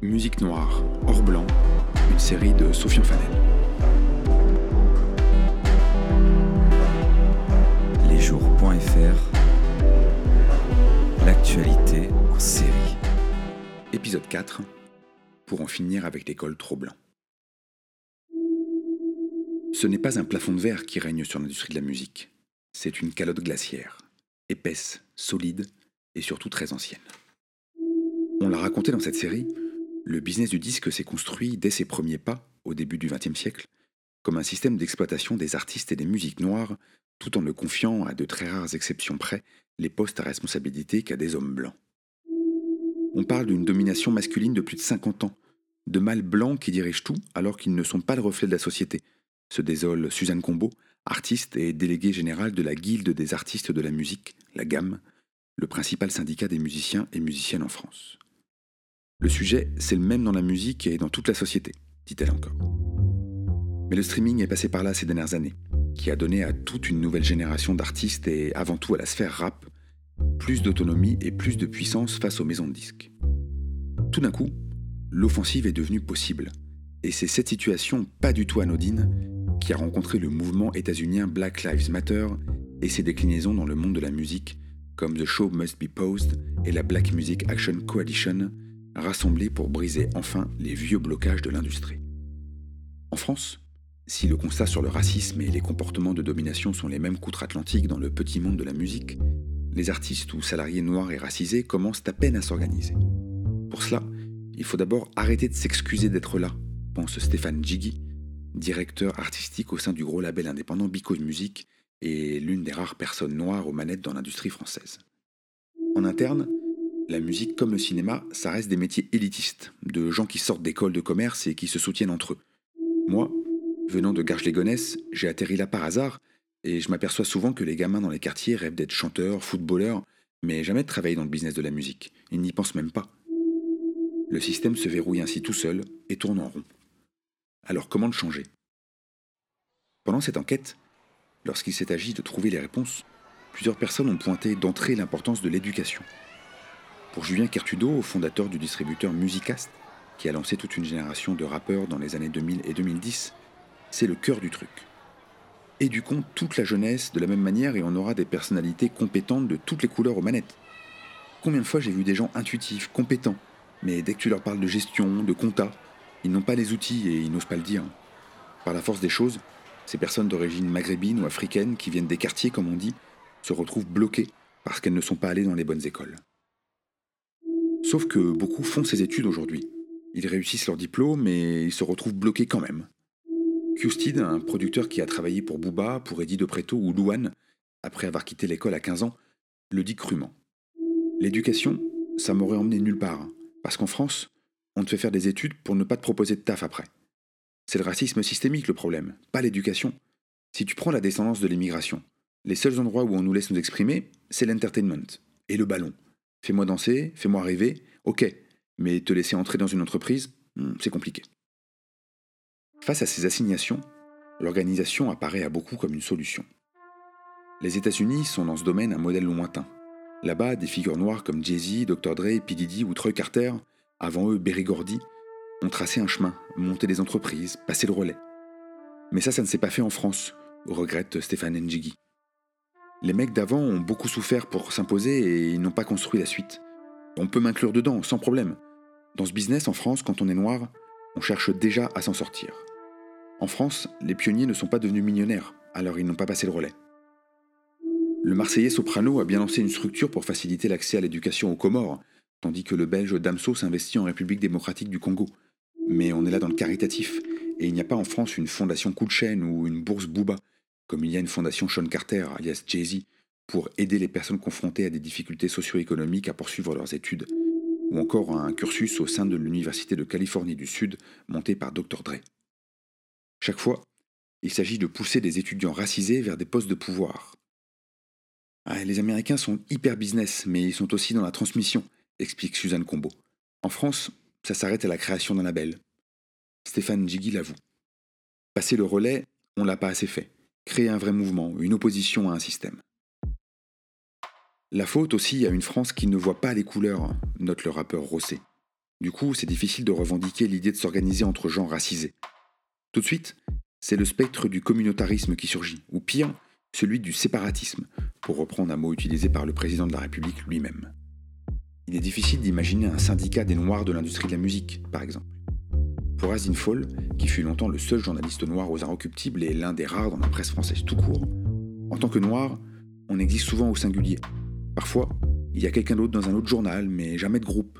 Musique noire, hors blanc, une série de Sofian Fanel. Lesjours.fr L'actualité en série. Épisode 4 Pour en finir avec l'école trop blanc. Ce n'est pas un plafond de verre qui règne sur l'industrie de la musique. C'est une calotte glaciaire, épaisse, solide et surtout très ancienne. On l'a raconté dans cette série, le business du disque s'est construit dès ses premiers pas, au début du XXe siècle, comme un système d'exploitation des artistes et des musiques noires, tout en ne confiant, à de très rares exceptions près, les postes à responsabilité qu'à des hommes blancs. On parle d'une domination masculine de plus de 50 ans, de mâles blancs qui dirigent tout alors qu'ils ne sont pas le reflet de la société, se désole Suzanne Combeau, artiste et déléguée générale de la Guilde des artistes de la musique, la GAM, le principal syndicat des musiciens et musiciennes en France. Le sujet, c'est le même dans la musique et dans toute la société, dit-elle encore. Mais le streaming est passé par là ces dernières années, qui a donné à toute une nouvelle génération d'artistes et avant tout à la sphère rap plus d'autonomie et plus de puissance face aux maisons de disques. Tout d'un coup, l'offensive est devenue possible, et c'est cette situation pas du tout anodine qui a rencontré le mouvement états-unien Black Lives Matter et ses déclinaisons dans le monde de la musique, comme The Show Must Be Posed et la Black Music Action Coalition, rassemblés pour briser enfin les vieux blocages de l'industrie. En France, si le constat sur le racisme et les comportements de domination sont les mêmes qu'outre-Atlantique dans le petit monde de la musique, les artistes ou salariés noirs et racisés commencent à peine à s'organiser. Pour cela, il faut d'abord arrêter de s'excuser d'être là, pense Stéphane Jiggy, directeur artistique au sein du gros label indépendant Because Music et l'une des rares personnes noires aux manettes dans l'industrie française. En interne, la musique comme le cinéma, ça reste des métiers élitistes, de gens qui sortent d'écoles de commerce et qui se soutiennent entre eux. Moi, venant de Garges-les-Gonesse, j'ai atterri là par hasard, et je m'aperçois souvent que les gamins dans les quartiers rêvent d'être chanteurs, footballeurs, mais jamais de travailler dans le business de la musique. Ils n'y pensent même pas. Le système se verrouille ainsi tout seul et tourne en rond. Alors comment le changer? Pendant cette enquête, lorsqu'il s'est agi de trouver les réponses, plusieurs personnes ont pointé d'entrée l'importance de l'éducation. Pour Julien Kertudo, fondateur du distributeur Musicast, qui a lancé toute une génération de rappeurs dans les années 2000 et 2010, c'est le cœur du truc. Éduquons toute la jeunesse de la même manière et on aura des personnalités compétentes de toutes les couleurs aux manettes. Combien de fois j'ai vu des gens intuitifs, compétents, mais dès que tu leur parles de gestion, de compta, ils n'ont pas les outils et ils n'osent pas le dire. Par la force des choses, ces personnes d'origine maghrébine ou africaine qui viennent des quartiers, comme on dit, se retrouvent bloquées parce qu'elles ne sont pas allées dans les bonnes écoles. Sauf que beaucoup font ces études aujourd'hui. Ils réussissent leur diplôme, mais ils se retrouvent bloqués quand même. Custid, un producteur qui a travaillé pour Booba, pour Eddie de Preto ou Louane, après avoir quitté l'école à 15 ans, le dit crûment. L'éducation, ça m'aurait emmené nulle part, parce qu'en France, on te fait faire des études pour ne pas te proposer de taf après. C'est le racisme systémique le problème, pas l'éducation. Si tu prends la descendance de l'immigration, les seuls endroits où on nous laisse nous exprimer, c'est l'entertainment et le ballon. Fais-moi danser, fais-moi rêver, ok, mais te laisser entrer dans une entreprise, hmm, c'est compliqué. Face à ces assignations, l'organisation apparaît à beaucoup comme une solution. Les États-Unis sont dans ce domaine un modèle lointain. Là-bas, des figures noires comme Jay-Z, Dr. Dre, P. Ou Troy Carter, avant eux Berry ont tracé un chemin, monté des entreprises, passé le relais. Mais ça, ça ne s'est pas fait en France, regrette Stéphane Njigi. Les mecs d'avant ont beaucoup souffert pour s'imposer et ils n'ont pas construit la suite. On peut m'inclure dedans, sans problème. Dans ce business en France, quand on est noir, on cherche déjà à s'en sortir. En France, les pionniers ne sont pas devenus millionnaires, alors ils n'ont pas passé le relais. Le Marseillais Soprano a bien lancé une structure pour faciliter l'accès à l'éducation aux Comores, tandis que le Belge Damso s'investit en République démocratique du Congo. Mais on est là dans le caritatif, et il n'y a pas en France une fondation Coup ou une bourse Booba, comme il y a une fondation Sean Carter, alias Jay-Z, pour aider les personnes confrontées à des difficultés socio-économiques à poursuivre leurs études, ou encore un cursus au sein de l'Université de Californie du Sud monté par Dr. Dre. Chaque fois, il s'agit de pousser des étudiants racisés vers des postes de pouvoir. Ah, les Américains sont hyper business, mais ils sont aussi dans la transmission, explique Suzanne Combeau. En France, ça s'arrête à la création d'un label. Stéphane Jiggy l'avoue. Passer le relais, on l'a pas assez fait créer un vrai mouvement, une opposition à un système. La faute aussi à une France qui ne voit pas les couleurs, note le rappeur Rosset. Du coup, c'est difficile de revendiquer l'idée de s'organiser entre gens racisés. Tout de suite, c'est le spectre du communautarisme qui surgit, ou pire, celui du séparatisme, pour reprendre un mot utilisé par le président de la République lui-même. Il est difficile d'imaginer un syndicat des Noirs de l'industrie de la musique, par exemple. Pour Azin Fall, qui fut longtemps le seul journaliste noir aux Inrecuptibles et l'un des rares dans la presse française tout court, en tant que noir, on existe souvent au singulier. Parfois, il y a quelqu'un d'autre dans un autre journal, mais jamais de groupe.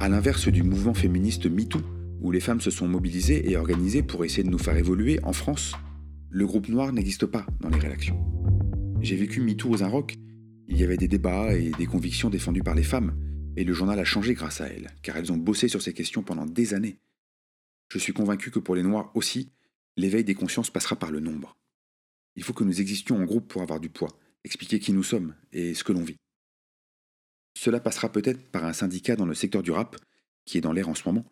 À l'inverse du mouvement féministe MeToo, où les femmes se sont mobilisées et organisées pour essayer de nous faire évoluer, en France, le groupe noir n'existe pas dans les rédactions. J'ai vécu MeToo aux Inrock, il y avait des débats et des convictions défendues par les femmes, et le journal a changé grâce à elles, car elles ont bossé sur ces questions pendant des années. Je suis convaincu que pour les Noirs aussi, l'éveil des consciences passera par le nombre. Il faut que nous existions en groupe pour avoir du poids, expliquer qui nous sommes et ce que l'on vit. Cela passera peut-être par un syndicat dans le secteur du rap, qui est dans l'air en ce moment,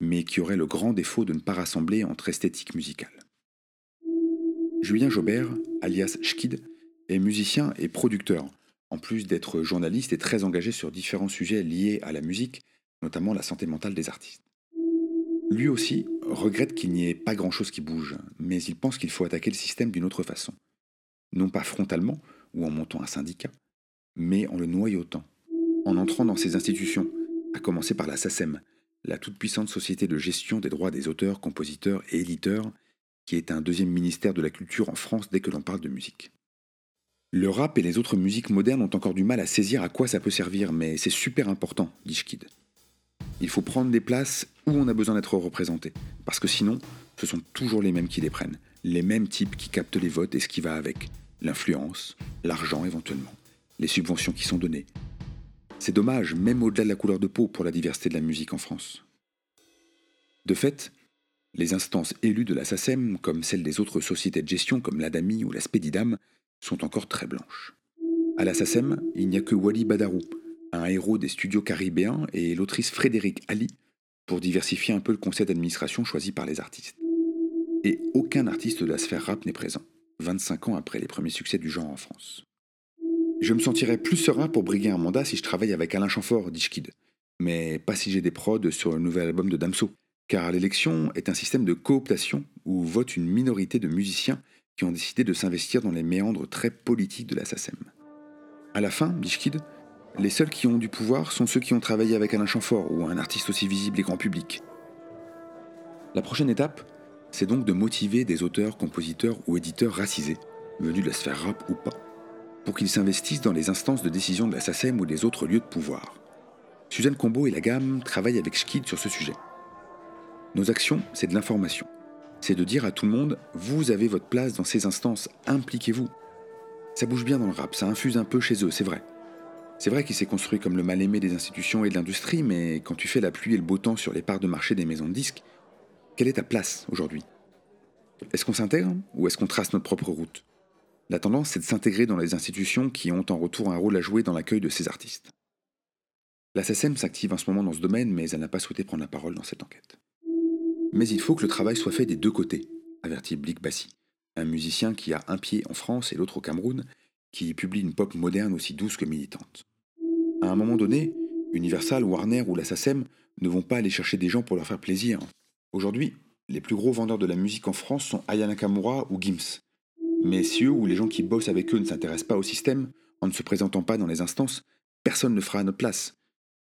mais qui aurait le grand défaut de ne pas rassembler entre esthétique musicale. Julien Jobert, alias Schkid, est musicien et producteur, en plus d'être journaliste et très engagé sur différents sujets liés à la musique, notamment la santé mentale des artistes. Lui aussi regrette qu'il n'y ait pas grand-chose qui bouge, mais il pense qu'il faut attaquer le système d'une autre façon. Non pas frontalement ou en montant un syndicat, mais en le noyautant, en entrant dans ces institutions, à commencer par la SACEM, la toute-puissante société de gestion des droits des auteurs, compositeurs et éditeurs, qui est un deuxième ministère de la culture en France dès que l'on parle de musique. Le rap et les autres musiques modernes ont encore du mal à saisir à quoi ça peut servir, mais c'est super important, dit Schkid. Il faut prendre des places où on a besoin d'être représenté, parce que sinon, ce sont toujours les mêmes qui les prennent, les mêmes types qui captent les votes et ce qui va avec, l'influence, l'argent éventuellement, les subventions qui sont données. C'est dommage, même au-delà de la couleur de peau, pour la diversité de la musique en France. De fait, les instances élues de la SACEM, comme celles des autres sociétés de gestion comme l'ADAMI ou la Spedidam, sont encore très blanches. À la SACEM, il n'y a que Wally Badarou, un héros des studios caribéens, et l'autrice Frédéric Ali, pour diversifier un peu le conseil d'administration choisi par les artistes. Et aucun artiste de la sphère rap n'est présent, 25 ans après les premiers succès du genre en France. Je me sentirais plus serein pour briguer un mandat si je travaille avec Alain Chamfort, dit. Mais pas si j'ai des prods sur le nouvel album de Damso. Car l'élection est un système de cooptation où vote une minorité de musiciens qui ont décidé de s'investir dans les méandres très politiques de la SACEM. À la fin, dit les seuls qui ont du pouvoir sont ceux qui ont travaillé avec Alain Chamfort ou un artiste aussi visible et grand public. La prochaine étape, c'est donc de motiver des auteurs, compositeurs ou éditeurs racisés, venus de la sphère rap ou pas, pour qu'ils s'investissent dans les instances de décision de la SACEM ou des autres lieux de pouvoir. Suzanne Combo et la gamme travaillent avec Schkid sur ce sujet. Nos actions, c'est de l'information. C'est de dire à tout le monde, vous avez votre place dans ces instances, impliquez-vous. Ça bouge bien dans le rap, ça infuse un peu chez eux, c'est vrai. C'est vrai qu'il s'est construit comme le mal-aimé des institutions et de l'industrie, mais quand tu fais la pluie et le beau temps sur les parts de marché des maisons de disques, quelle est ta place aujourd'hui? Est-ce qu'on s'intègre ou est-ce qu'on trace notre propre route? La tendance, c'est de s'intégrer dans les institutions qui ont en retour un rôle à jouer dans l'accueil de ces artistes. La SACEM s'active en ce moment dans ce domaine, mais elle n'a pas souhaité prendre la parole dans cette enquête. Mais il faut que le travail soit fait des deux côtés, avertit Blick Bassi, un musicien qui a un pied en France et l'autre au Cameroun, qui publie une pop moderne aussi douce que militante. À un moment donné, Universal, Warner ou la SACEM ne vont pas aller chercher des gens pour leur faire plaisir. Aujourd'hui, les plus gros vendeurs de la musique en France sont Ayana Kamura ou Gims, mais si eux ou les gens qui bossent avec eux ne s'intéressent pas au système, en ne se présentant pas dans les instances, personne ne fera à notre place.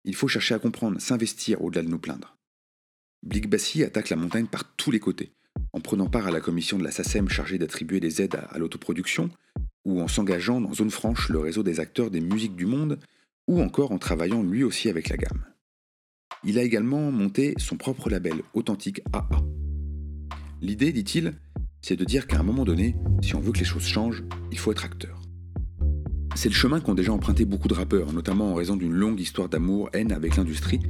Il faut chercher à comprendre, s'investir au-delà de nous plaindre. Blick Bassi attaque la montagne par tous les côtés, en prenant part à la commission de la SACEM chargée d'attribuer des aides à, l'autoproduction, ou en s'engageant dans Zone Franche, le réseau des acteurs des musiques du monde, ou encore en travaillant lui aussi avec la gamme. Il a également monté son propre label authentique AA. L'idée, dit-il, c'est de dire qu'à un moment donné, si on veut que les choses changent, il faut être acteur. C'est le chemin qu'ont déjà emprunté beaucoup de rappeurs, notamment en raison d'une longue histoire d'amour-haine avec l'industrie,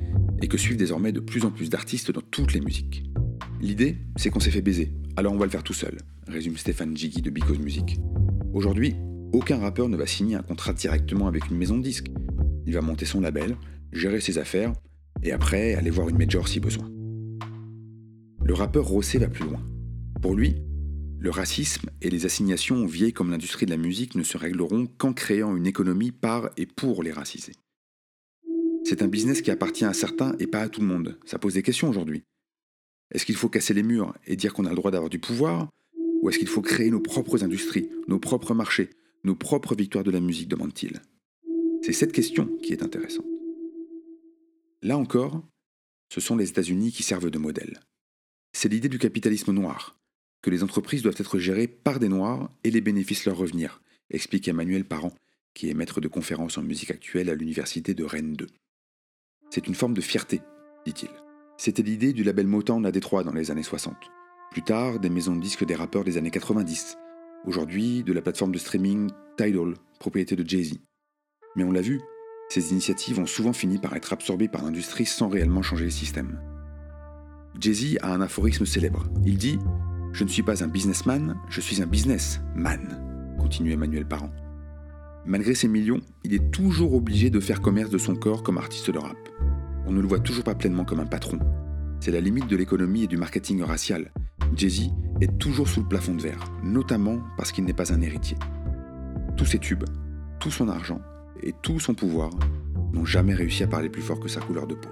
et que suivent désormais de plus en plus d'artistes dans toutes les musiques. L'idée, c'est qu'on s'est fait baiser, alors on va le faire tout seul, résume Stéphane Jiggy de Because Music. Aujourd'hui, aucun rappeur ne va signer un contrat directement avec une maison de disques. Il va monter son label, gérer ses affaires, et après aller voir une major si besoin. Le rappeur Rossé va plus loin. Pour lui, le racisme et les assignations vieilles comme l'industrie de la musique ne se régleront qu'en créant une économie par et pour les racisés. C'est un business qui appartient à certains et pas à tout le monde. Ça pose des questions aujourd'hui. Est-ce qu'il faut casser les murs et dire qu'on a le droit d'avoir du pouvoir? Ou est-ce qu'il faut créer nos propres industries, nos propres marchés, nos propres victoires de la musique demande-t-il. C'est cette question qui est intéressante. Là encore, ce sont les États-Unis qui servent de modèle. C'est l'idée du capitalisme noir, que les entreprises doivent être gérées par des noirs et les bénéfices leur revenir, explique Emmanuel Parent, qui est maître de conférences en musique actuelle à l'université de Rennes 2. C'est une forme de fierté, dit-il. C'était l'idée du label Motown à Détroit dans les années 60. Plus tard, des maisons de disques des rappeurs des années 90. Aujourd'hui, de la plateforme de streaming Tidal, propriété de Jay-Z. Mais on l'a vu, ces initiatives ont souvent fini par être absorbées par l'industrie sans réellement changer le système. Jay-Z a un aphorisme célèbre. Il dit Je ne suis pas un businessman, je suis un businessman, continue Emmanuel Parent. Malgré ses millions, il est toujours obligé de faire commerce de son corps comme artiste de rap. On ne le voit toujours pas pleinement comme un patron. C'est la limite de l'économie et du marketing racial. Jay-Z est toujours sous le plafond de verre, notamment parce qu'il n'est pas un héritier. Tous ses tubes, tout son argent et tout son pouvoir n'ont jamais réussi à parler plus fort que sa couleur de peau.